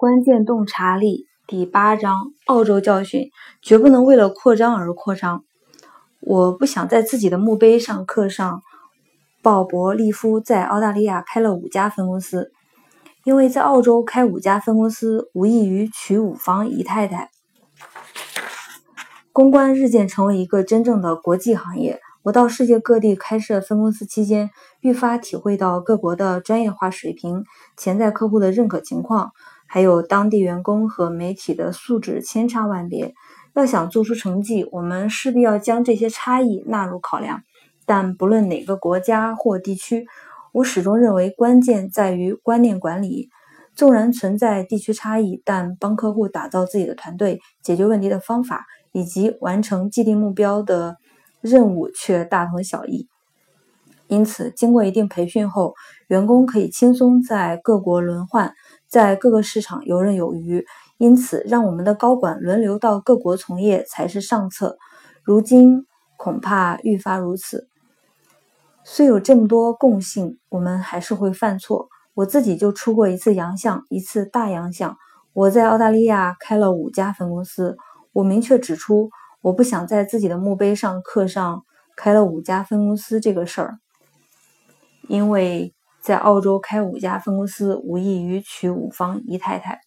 关键洞察力第八章：澳洲教训，绝不能为了扩张而扩张。我不想在自己的墓碑上刻上鲍勃·利夫在澳大利亚开了五家分公司，因为在澳洲开五家分公司无异于娶五房姨太太。公关日渐成为一个真正的国际行业。我到世界各地开设分公司期间，愈发体会到各国的专业化水平、潜在客户的认可情况。还有当地员工和媒体的素质千差万别，要想做出成绩，我们势必要将这些差异纳入考量。但不论哪个国家或地区，我始终认为关键在于观念管理。纵然存在地区差异，但帮客户打造自己的团队、解决问题的方法以及完成既定目标的任务却大同小异。因此，经过一定培训后，员工可以轻松在各国轮换。在各个市场游刃有余，因此让我们的高管轮流到各国从业才是上策。如今恐怕愈发如此。虽有这么多共性，我们还是会犯错。我自己就出过一次洋相，一次大洋相。我在澳大利亚开了五家分公司，我明确指出，我不想在自己的墓碑上刻上开了五家分公司这个事儿，因为。在澳洲开五家分公司，无异于娶五房姨太太。